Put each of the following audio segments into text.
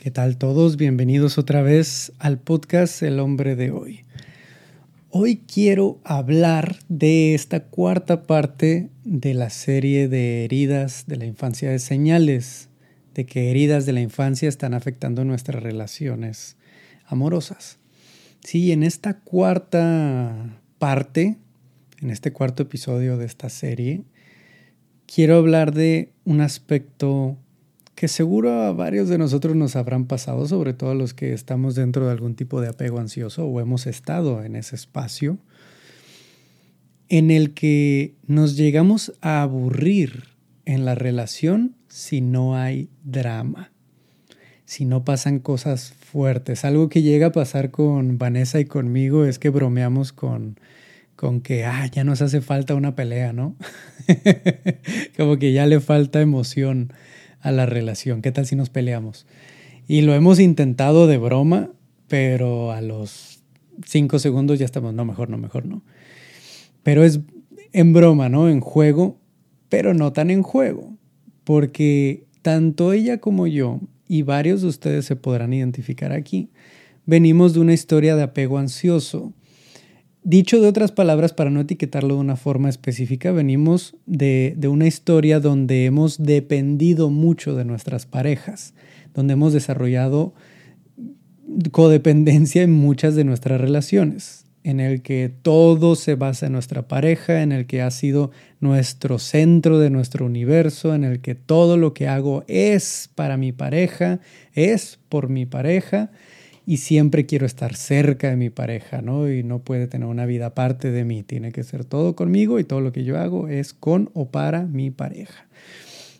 ¿Qué tal todos? Bienvenidos otra vez al podcast El hombre de hoy. Hoy quiero hablar de esta cuarta parte de la serie de heridas de la infancia de señales, de que heridas de la infancia están afectando nuestras relaciones amorosas. Sí, en esta cuarta parte, en este cuarto episodio de esta serie, quiero hablar de un aspecto que seguro a varios de nosotros nos habrán pasado, sobre todo a los que estamos dentro de algún tipo de apego ansioso o hemos estado en ese espacio, en el que nos llegamos a aburrir en la relación si no hay drama, si no pasan cosas fuertes. Algo que llega a pasar con Vanessa y conmigo es que bromeamos con, con que ah, ya nos hace falta una pelea, ¿no? Como que ya le falta emoción a la relación. ¿Qué tal si nos peleamos? Y lo hemos intentado de broma, pero a los cinco segundos ya estamos, no, mejor no, mejor no. Pero es en broma, ¿no? En juego, pero no tan en juego, porque tanto ella como yo, y varios de ustedes se podrán identificar aquí, venimos de una historia de apego ansioso Dicho de otras palabras, para no etiquetarlo de una forma específica, venimos de, una historia donde hemos dependido mucho de nuestras parejas, donde hemos desarrollado codependencia en muchas de nuestras relaciones, en el que todo se basa en nuestra pareja, en el que ha sido nuestro centro de nuestro universo, en el que todo lo que hago es para mi pareja, es por mi pareja y siempre quiero estar cerca de mi pareja, ¿no? Y no puede tener una vida aparte de mí, tiene que ser todo conmigo y todo lo que yo hago es con o para mi pareja.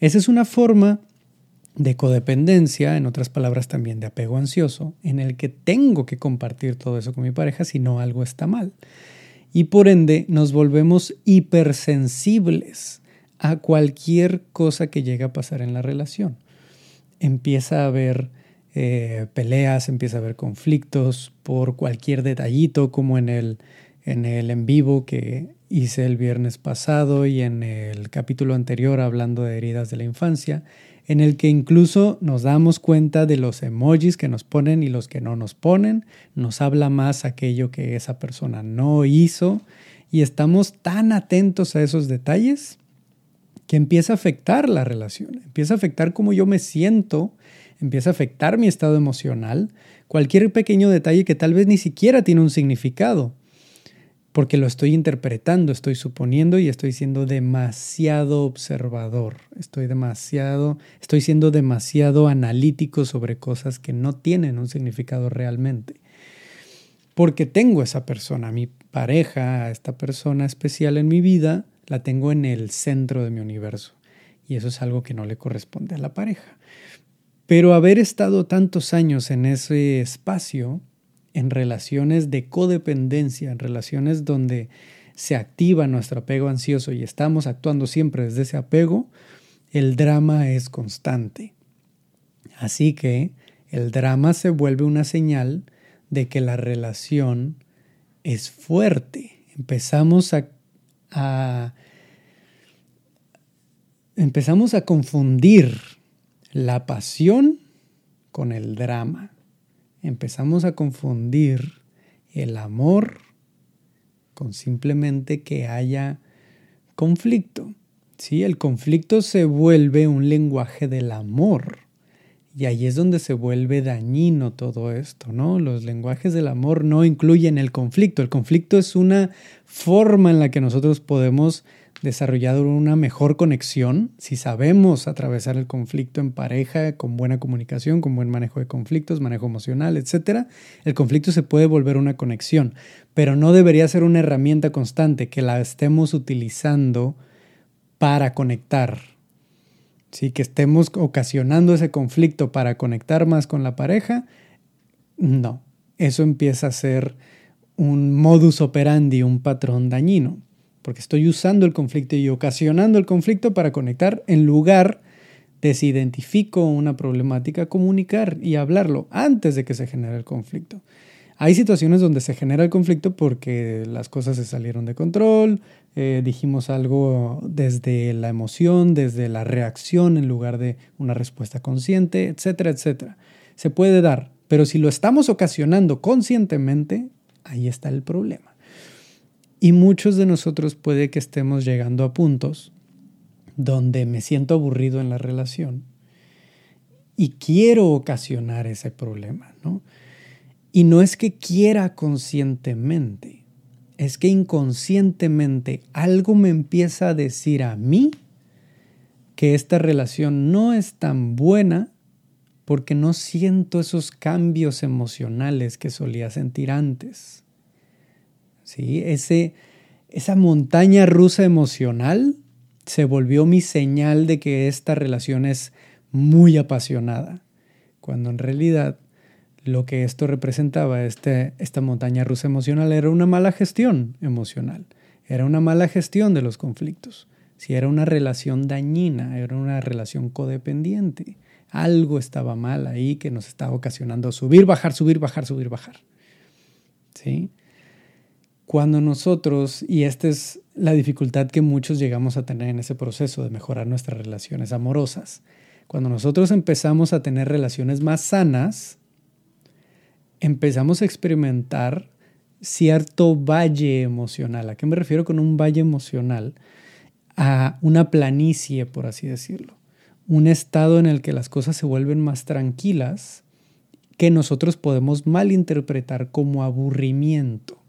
Esa es una forma de codependencia, en otras palabras también de apego ansioso, en el que tengo que compartir todo eso con mi pareja si no algo está mal. Y por ende nos volvemos hipersensibles a cualquier cosa que llegue a pasar en la relación. Empieza a haber eh, peleas, empieza a haber conflictos por cualquier detallito, como en el, en el en vivo que hice el viernes pasado y en el capítulo anterior hablando de heridas de la infancia, en el que incluso nos damos cuenta de los emojis que nos ponen y los que no nos ponen, nos habla más aquello que esa persona no hizo y estamos tan atentos a esos detalles que empieza a afectar la relación, empieza a afectar cómo yo me siento empieza a afectar mi estado emocional, cualquier pequeño detalle que tal vez ni siquiera tiene un significado, porque lo estoy interpretando, estoy suponiendo y estoy siendo demasiado observador, estoy demasiado, estoy siendo demasiado analítico sobre cosas que no tienen un significado realmente. Porque tengo esa persona, mi pareja, esta persona especial en mi vida, la tengo en el centro de mi universo. Y eso es algo que no le corresponde a la pareja. Pero haber estado tantos años en ese espacio, en relaciones de codependencia, en relaciones donde se activa nuestro apego ansioso y estamos actuando siempre desde ese apego, el drama es constante. Así que el drama se vuelve una señal de que la relación es fuerte. Empezamos a, empezamos a confundir la pasión con el drama. Empezamos a confundir el amor con simplemente que haya conflicto. ¿sí? El conflicto se vuelve un lenguaje del amor. Y ahí es donde se vuelve dañino todo esto, ¿no? Los lenguajes del amor no incluyen el conflicto. El conflicto es una forma en la que nosotros podemos desarrollado una mejor conexión, si sabemos atravesar el conflicto en pareja con buena comunicación, con buen manejo de conflictos, manejo emocional, etc., el conflicto se puede volver una conexión, pero no debería ser una herramienta constante que la estemos utilizando para conectar. Sí, que estemos ocasionando ese conflicto para conectar más con la pareja, no, eso empieza a ser un modus operandi, un patrón dañino porque estoy usando el conflicto y ocasionando el conflicto para conectar en lugar de si identifico una problemática, comunicar y hablarlo antes de que se genere el conflicto. Hay situaciones donde se genera el conflicto porque las cosas se salieron de control, eh, dijimos algo desde la emoción, desde la reacción en lugar de una respuesta consciente, etcétera, etcétera. Se puede dar, pero si lo estamos ocasionando conscientemente, ahí está el problema. Y muchos de nosotros puede que estemos llegando a puntos donde me siento aburrido en la relación y quiero ocasionar ese problema, ¿no? Y no es que quiera conscientemente, es que inconscientemente algo me empieza a decir a mí que esta relación no es tan buena porque no siento esos cambios emocionales que solía sentir antes. ¿Sí? Ese, esa montaña rusa emocional se volvió mi señal de que esta relación es muy apasionada, cuando en realidad lo que esto representaba, este, esta montaña rusa emocional, era una mala gestión emocional, era una mala gestión de los conflictos, si era una relación dañina, era una relación codependiente, algo estaba mal ahí que nos estaba ocasionando subir, bajar, subir, bajar, subir, bajar. ¿Sí? Cuando nosotros, y esta es la dificultad que muchos llegamos a tener en ese proceso de mejorar nuestras relaciones amorosas, cuando nosotros empezamos a tener relaciones más sanas, empezamos a experimentar cierto valle emocional. ¿A qué me refiero con un valle emocional? A una planicie, por así decirlo. Un estado en el que las cosas se vuelven más tranquilas que nosotros podemos malinterpretar como aburrimiento.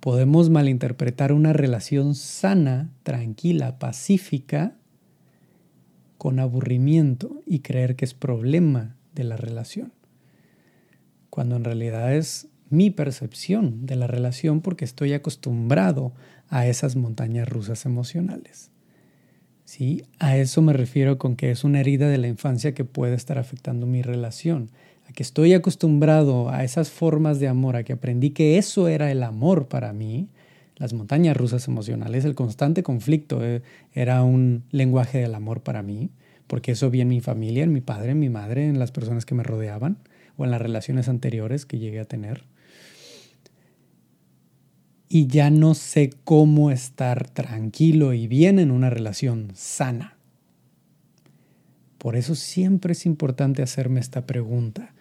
Podemos malinterpretar una relación sana, tranquila, pacífica, con aburrimiento y creer que es problema de la relación, cuando en realidad es mi percepción de la relación porque estoy acostumbrado a esas montañas rusas emocionales. ¿Sí? A eso me refiero con que es una herida de la infancia que puede estar afectando mi relación, a que estoy acostumbrado a esas formas de amor, a que aprendí que eso era el amor para mí, las montañas rusas emocionales, el constante conflicto eh, era un lenguaje del amor para mí, porque eso vi en mi familia, en mi padre, en mi madre, en las personas que me rodeaban o en las relaciones anteriores que llegué a tener. Y ya no sé cómo estar tranquilo y bien en una relación sana. Por eso siempre es importante hacerme esta pregunta.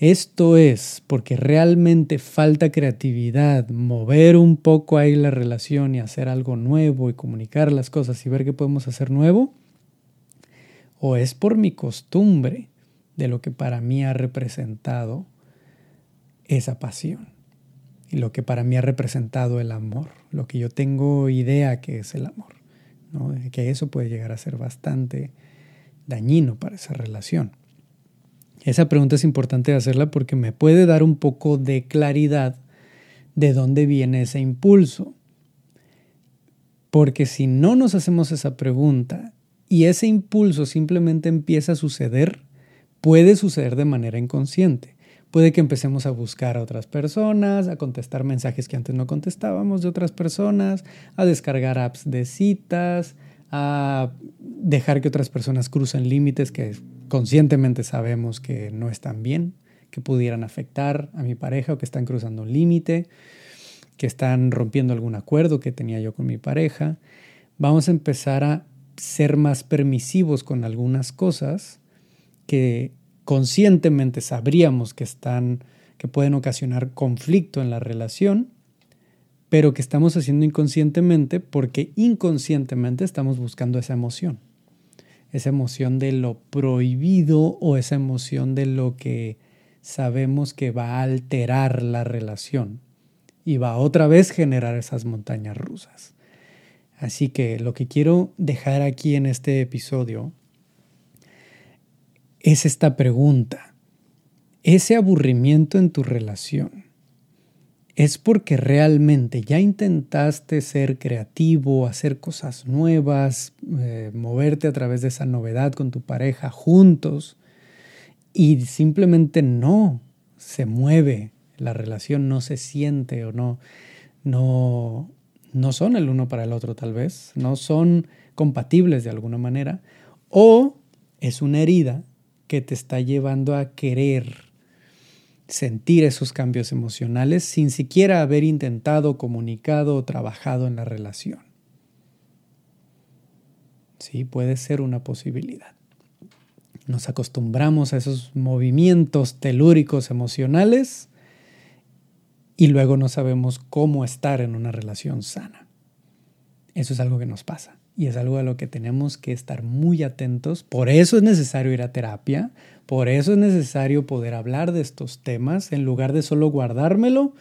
Esto es porque realmente falta creatividad, mover un poco ahí la relación y hacer algo nuevo y comunicar las cosas y ver qué podemos hacer nuevo. O es por mi costumbre de lo que para mí ha representado esa pasión y lo que para mí ha representado el amor, lo que yo tengo idea que es el amor, que eso puede llegar a ser bastante dañino para esa relación. Esa pregunta es importante hacerla porque me puede dar un poco de claridad de dónde viene ese impulso. Porque si no nos hacemos esa pregunta y ese impulso simplemente empieza a suceder, puede suceder de manera inconsciente. Puede que empecemos a buscar a otras personas, a contestar mensajes que antes no contestábamos de otras personas, a descargar apps de citas, a dejar que otras personas crucen límites que conscientemente sabemos que no están bien, que pudieran afectar a mi pareja o que están cruzando un límite, que están rompiendo algún acuerdo que tenía yo con mi pareja. Vamos a empezar a ser más permisivos con algunas cosas que conscientemente sabríamos que están que pueden ocasionar conflicto en la relación, pero que estamos haciendo inconscientemente porque inconscientemente estamos buscando esa emoción esa emoción de lo prohibido o esa emoción de lo que sabemos que va a alterar la relación y va a otra vez generar esas montañas rusas. Así que lo que quiero dejar aquí en este episodio es esta pregunta. Ese aburrimiento en tu relación es porque realmente ya intentaste ser creativo, hacer cosas nuevas, eh, moverte a través de esa novedad con tu pareja juntos y simplemente no se mueve, la relación no se siente o no, no, no son el uno para el otro tal vez, no son compatibles de alguna manera, o es una herida que te está llevando a querer sentir esos cambios emocionales sin siquiera haber intentado, comunicado o trabajado en la relación. Sí, puede ser una posibilidad. nos acostumbramos a esos movimientos telúricos emocionales y luego no sabemos cómo estar en una relación sana. Eso es algo que nos pasa y es algo a lo que tenemos que estar muy atentos. Por eso es necesario ir a terapia, por eso es necesario poder hablar de estos temas en lugar de solo guardármelo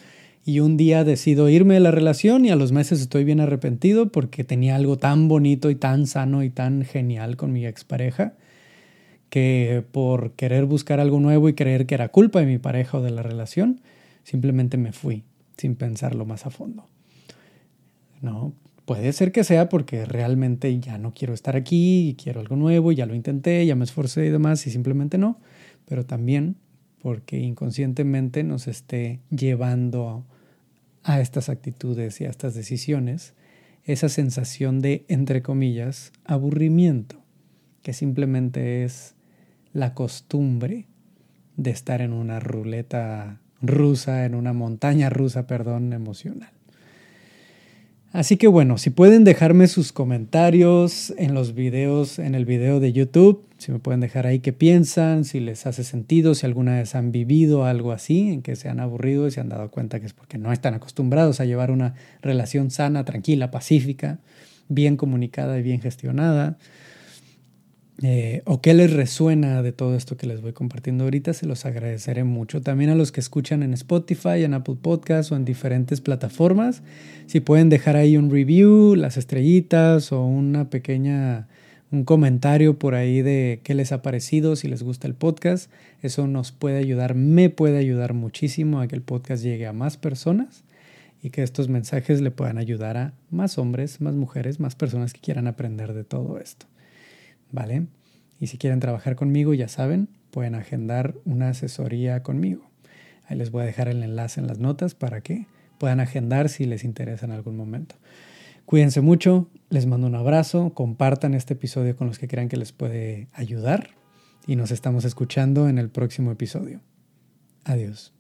y un día decido irme de la relación y a los meses estoy bien arrepentido porque tenía algo tan bonito y tan sano y tan genial con mi expareja que por querer buscar algo nuevo y creer que era culpa de mi pareja o de la relación, simplemente me fui sin pensarlo más a fondo. No, puede ser que sea porque realmente ya no quiero estar aquí y quiero algo nuevo, ya lo intenté, ya me esforcé y demás y simplemente no, pero también porque inconscientemente nos esté llevando a estas actitudes y a estas decisiones esa sensación de, entre comillas, aburrimiento, que simplemente es la costumbre de estar en una ruleta rusa, en una montaña rusa, perdón, emocional. Así que bueno, si pueden dejarme sus comentarios en los videos, en el video de YouTube, si me pueden dejar ahí qué piensan, si les hace sentido, si alguna vez han vivido algo así, en que se han aburrido y se han dado cuenta que es porque no están acostumbrados a llevar una relación sana, tranquila, pacífica, bien comunicada y bien gestionada. Eh, o qué les resuena de todo esto que les voy compartiendo ahorita, se los agradeceré mucho. También a los que escuchan en Spotify, en Apple Podcasts o en diferentes plataformas, si pueden dejar ahí un review, las estrellitas o una pequeña, un comentario por ahí de qué les ha parecido, si les gusta el podcast, eso nos puede ayudar, me puede ayudar muchísimo a que el podcast llegue a más personas y que estos mensajes le puedan ayudar a más hombres, más mujeres, más personas que quieran aprender de todo esto. ¿Vale? Y si quieren trabajar conmigo, ya saben, pueden agendar una asesoría conmigo. Ahí les voy a dejar el enlace en las notas para que puedan agendar si les interesa en algún momento. Cuídense mucho, les mando un abrazo, compartan este episodio con los que crean que les puede ayudar y nos estamos escuchando en el próximo episodio. Adiós.